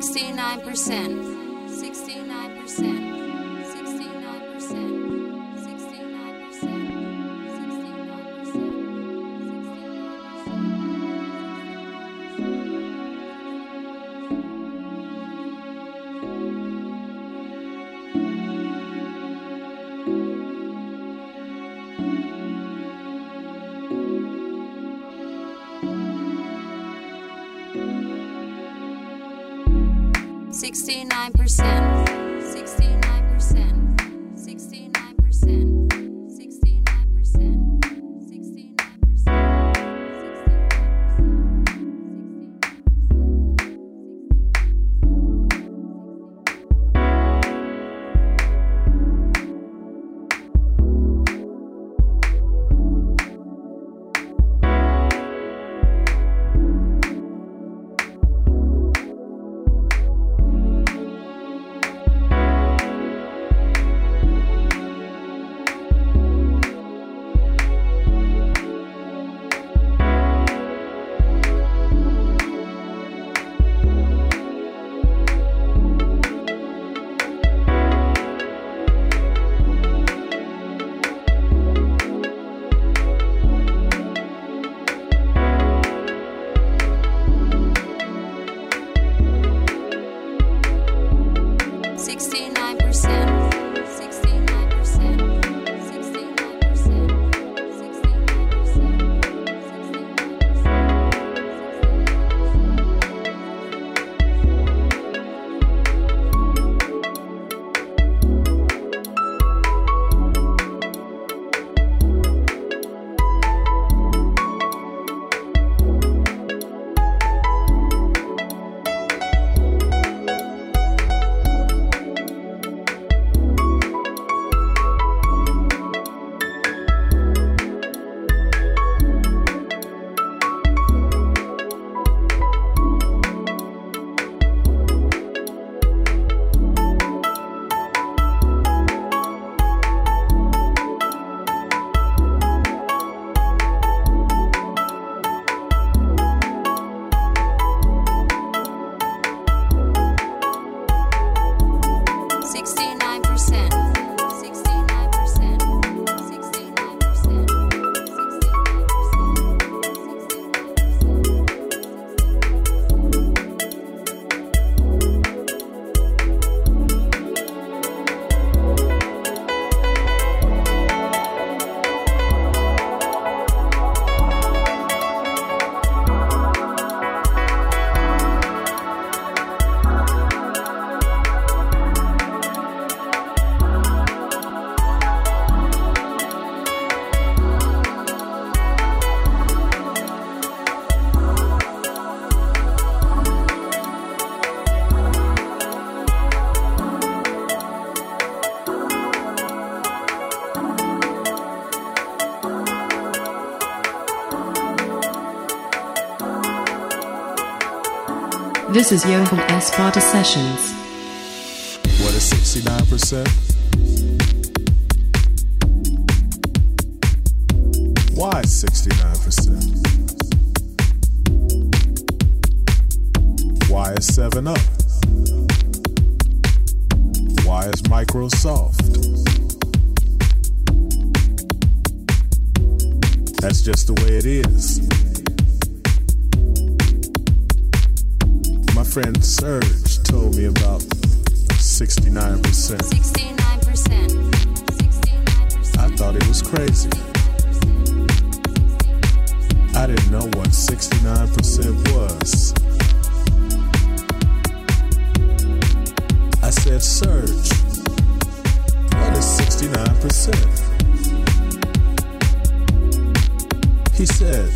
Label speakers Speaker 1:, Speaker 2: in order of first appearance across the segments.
Speaker 1: 69%. This is Johan S. Sparta Sessions.
Speaker 2: What is 69%? Why 69%? Why is 7 Up? Why is Microsoft? That's just the way it is. Friend Serge told me about 69%. 69%. 69%. I thought it was crazy. I didn't know what 69% was. I said, Serge, what is 69%? He said,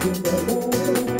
Speaker 3: segundo amor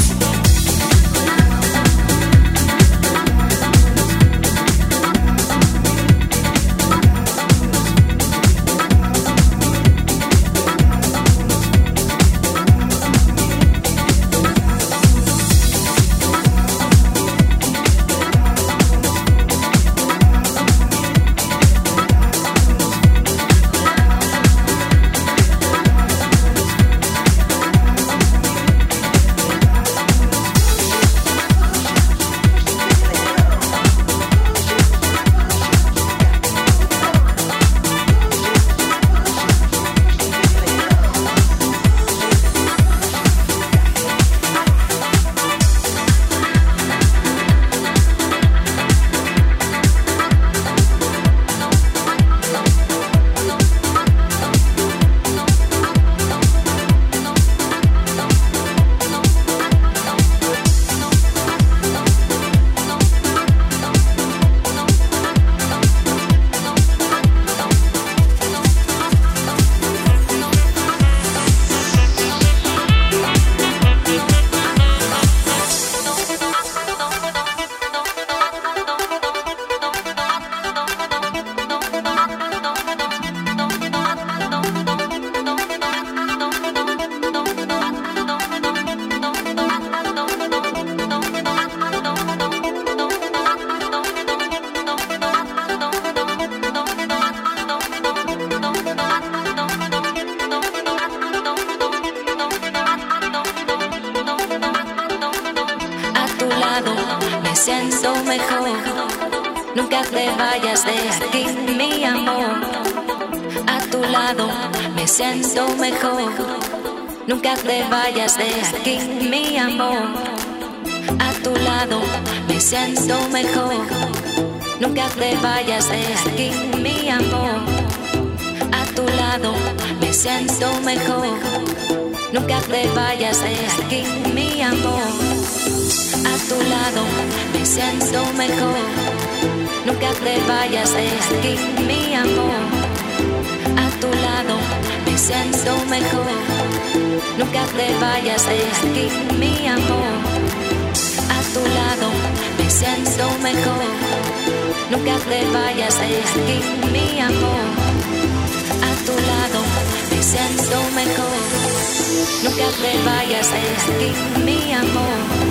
Speaker 1: Vayas de aquí, mi amor. A tu lado me siento mejor. Nunca te vayas de aquí, mi amor. A tu lado me siento mejor. Nunca te vayas de aquí, mi amor. A tu lado me siento mejor. Nunca te vayas de aquí, mi amor. A tu lado me siento mejor. Nunca te vayas de aquí, mi amor. A tu lado me siento mejor. Nunca te vayas de aquí, mi amor. A tu lado me siento mejor. Nunca te vayas de aquí, mi amor.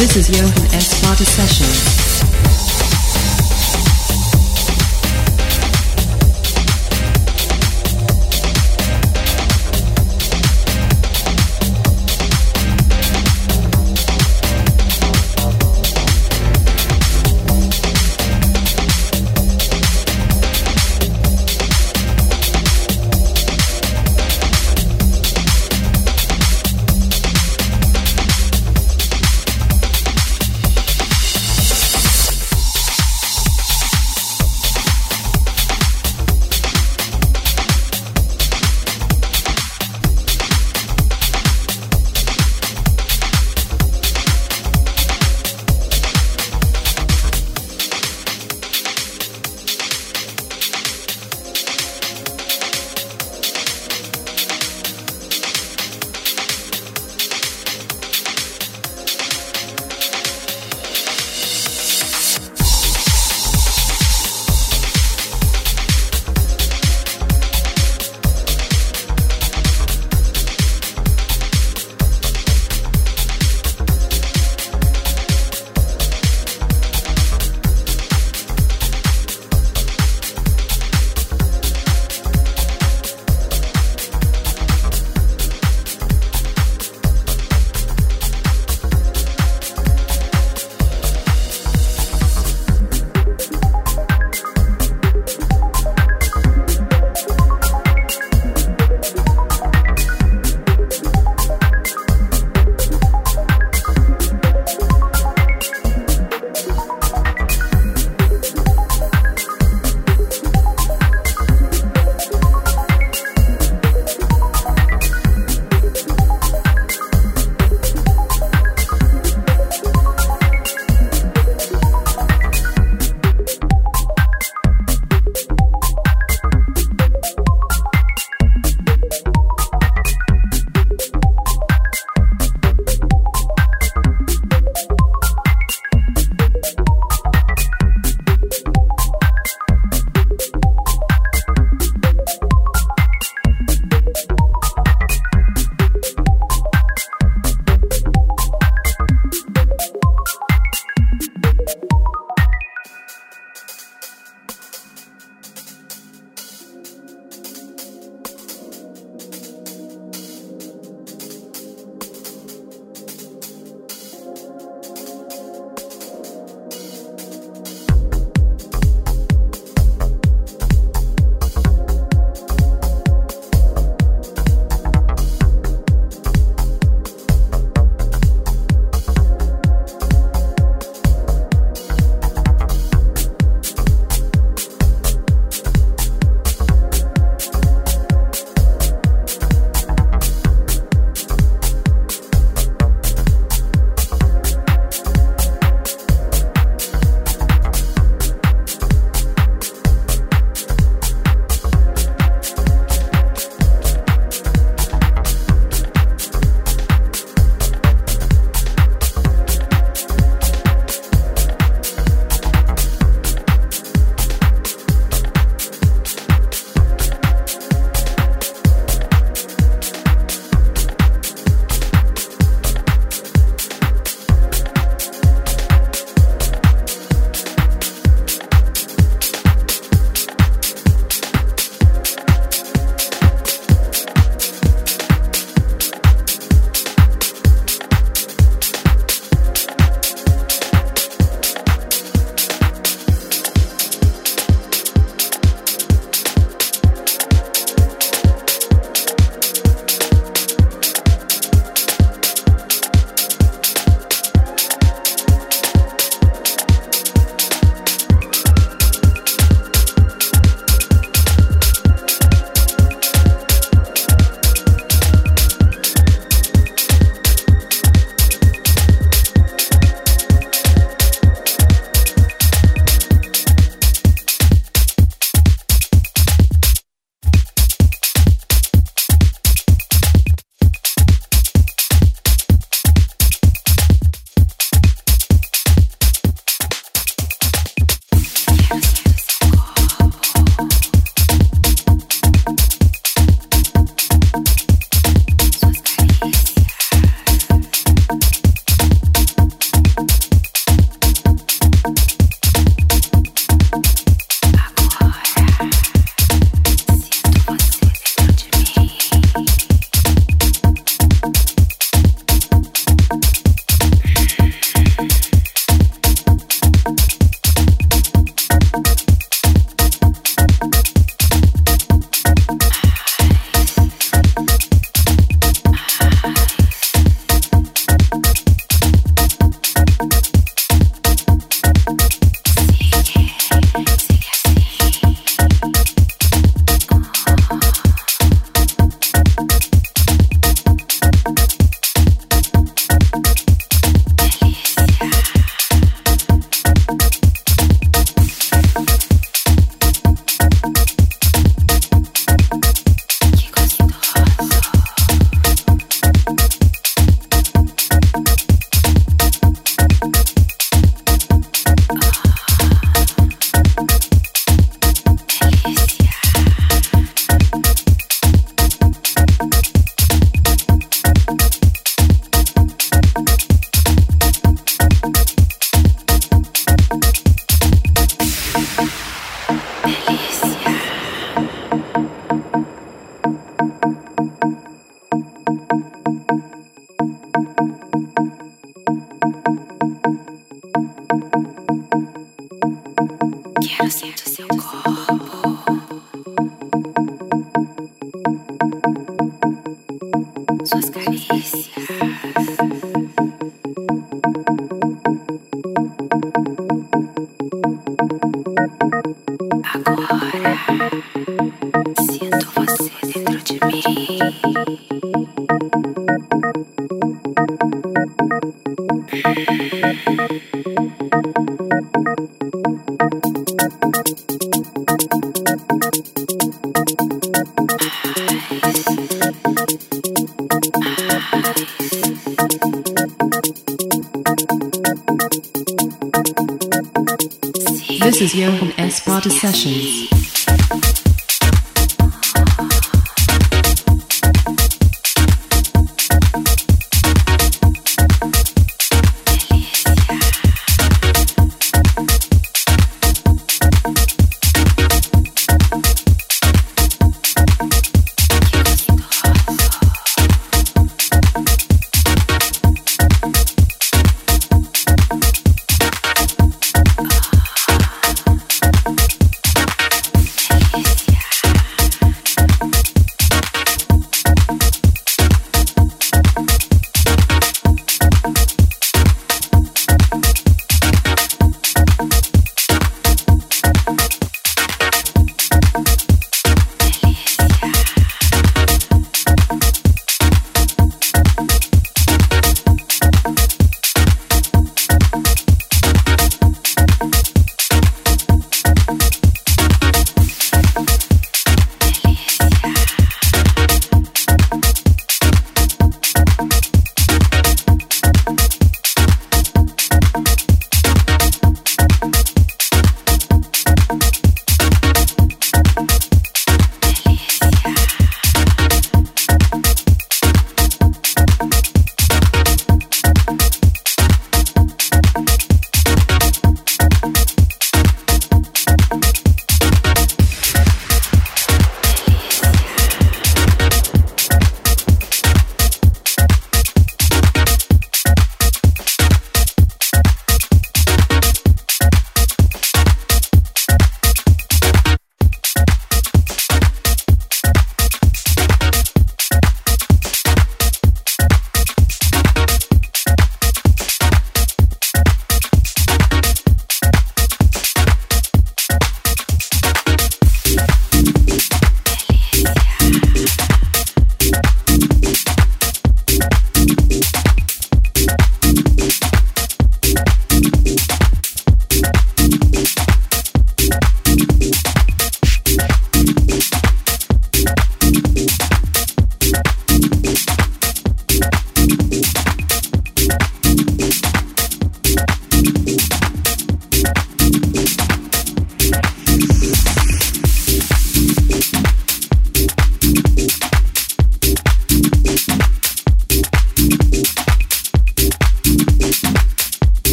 Speaker 1: This is Johan S. Sparta Sessions.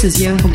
Speaker 1: This is Johan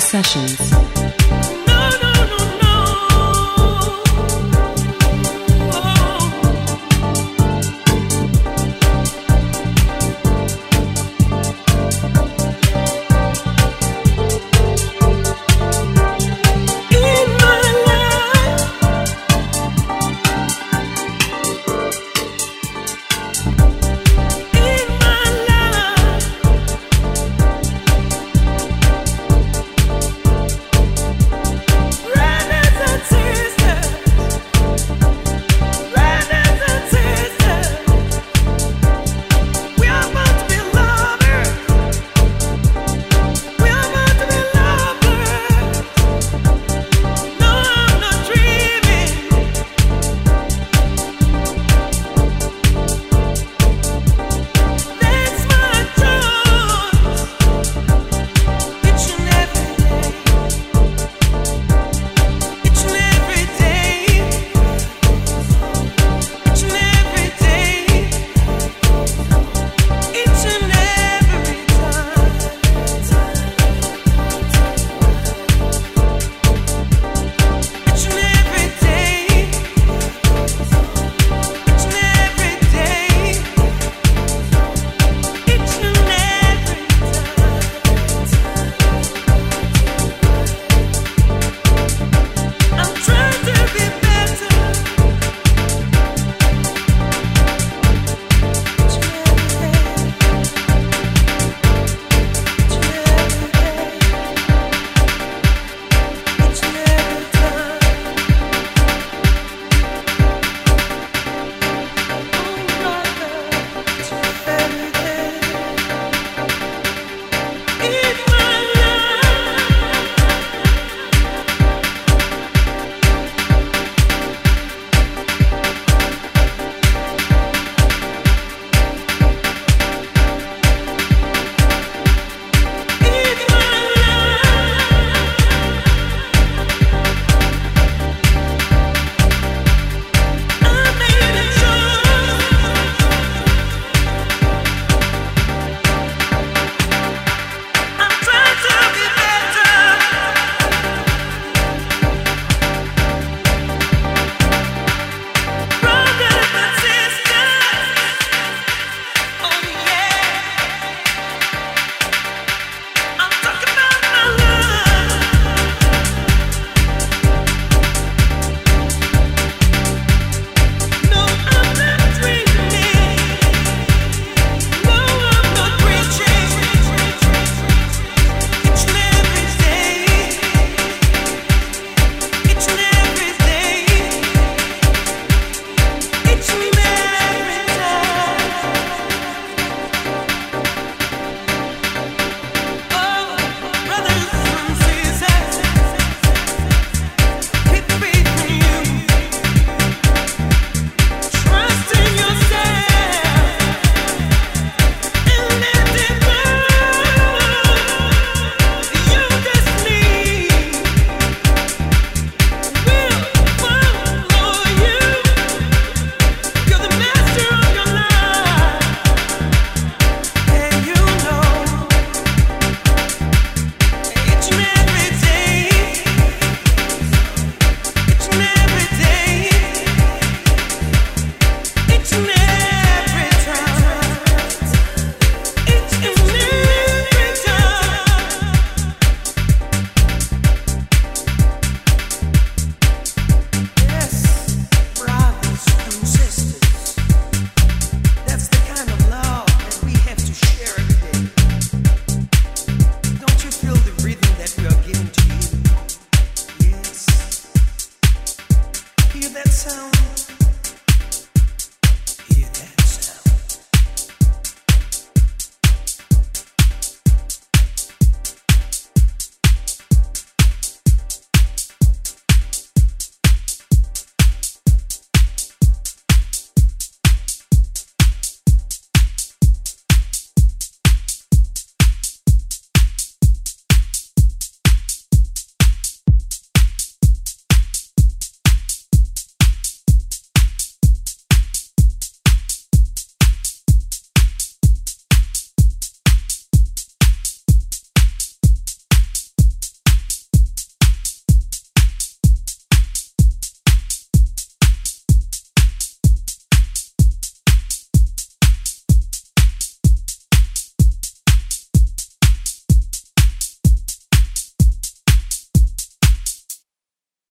Speaker 1: Sessions.